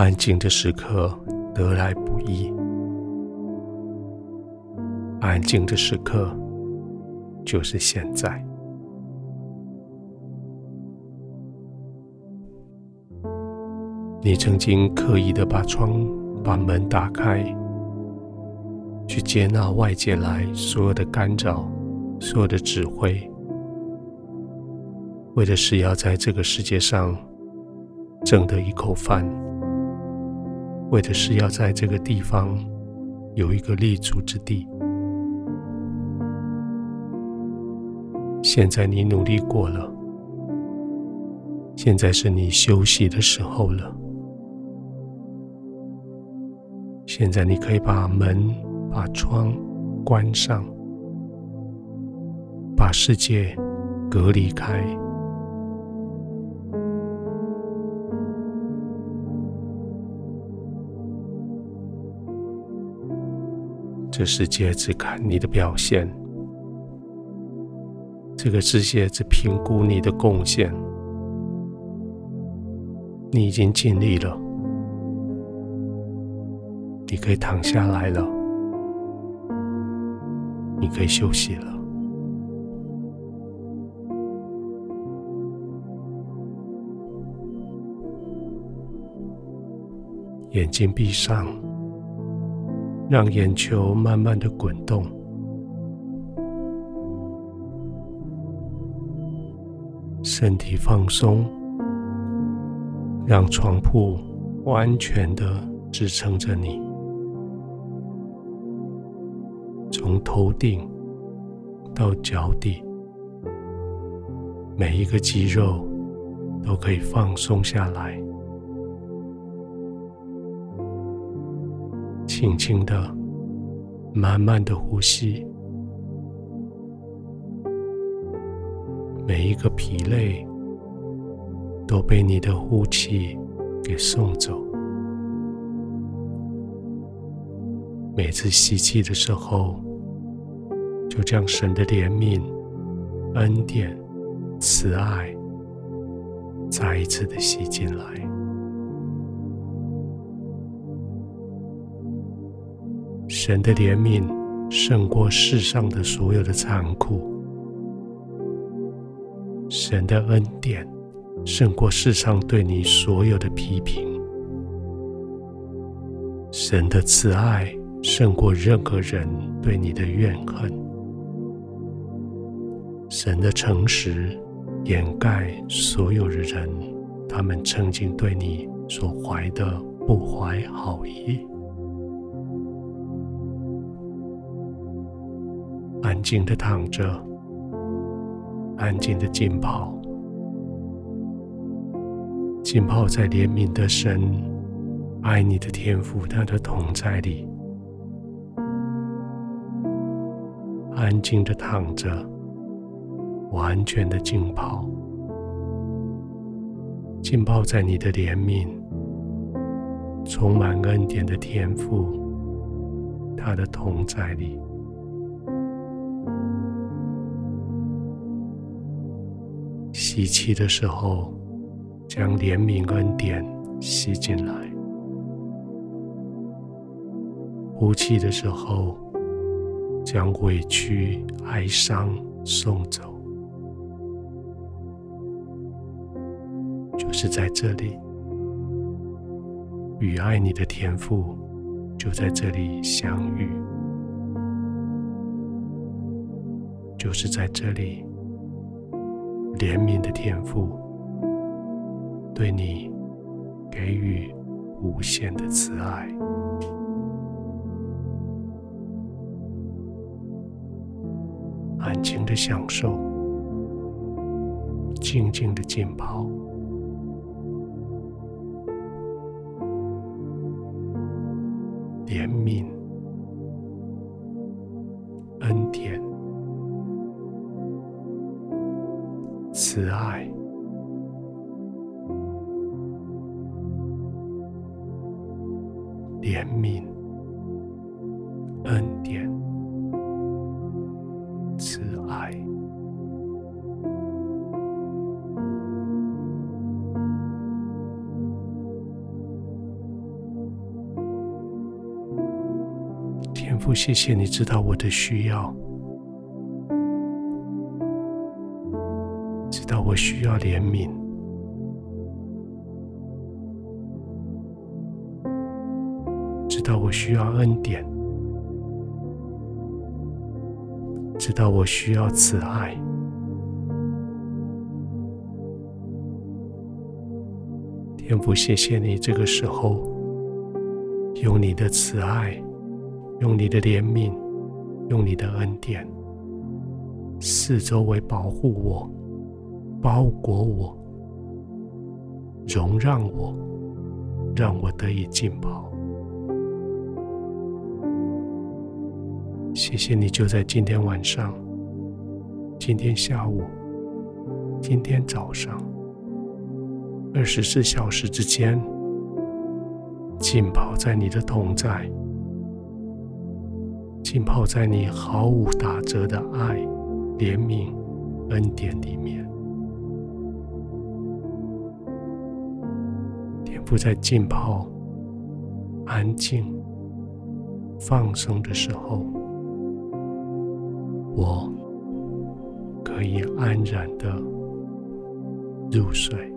安静的时刻得来不易，安静的时刻就是现在。你曾经刻意的把窗、把门打开，去接纳外界来所有的干扰、所有的指挥，为的是要在这个世界上挣得一口饭，为的是要在这个地方有一个立足之地。现在你努力过了，现在是你休息的时候了。现在你可以把门、把窗关上，把世界隔离开。这世界只看你的表现，这个世界只评估你的贡献。你已经尽力了。你可以躺下来了，你可以休息了。眼睛闭上，让眼球慢慢的滚动，身体放松，让床铺完全的支撑着你。从头顶到脚底，每一个肌肉都可以放松下来，轻轻的、慢慢的呼吸，每一个疲累都被你的呼气给送走。每次吸气的时候，就将神的怜悯、恩典、慈爱再一次的吸进来。神的怜悯胜过世上的所有的残酷，神的恩典胜过世上对你所有的批评，神的慈爱胜过任何人对你的怨恨。神的诚实掩盖所有的人，他们曾经对你所怀的不怀好意。安静的躺着，安静的浸泡，浸泡在怜悯的神、爱你的天父他的同在里，安静的躺着。完全的浸泡，浸泡在你的怜悯、充满恩典的天父，他的同在里。吸气的时候，将怜悯恩典吸进来；呼气的时候，将委屈、哀伤送走。就是在这里，与爱你的天父就在这里相遇。就是在这里，怜悯的天父对你给予无限的慈爱，安静的享受，静静的浸泡。怜悯、慈爱。怜悯恩典慈爱。天赋谢谢你知道我的需要。知道我需要怜悯，知道我需要恩典，知道我需要慈爱。天父，谢谢你这个时候用你的慈爱。用你的怜悯，用你的恩典，四周围保护我，包裹我，容让我，让我得以浸泡。谢谢你，就在今天晚上、今天下午、今天早上，二十四小时之间，浸泡在你的同在。浸泡在你毫无打折的爱、怜悯、恩典里面。天父在浸泡、安静、放松的时候，我可以安然的入睡。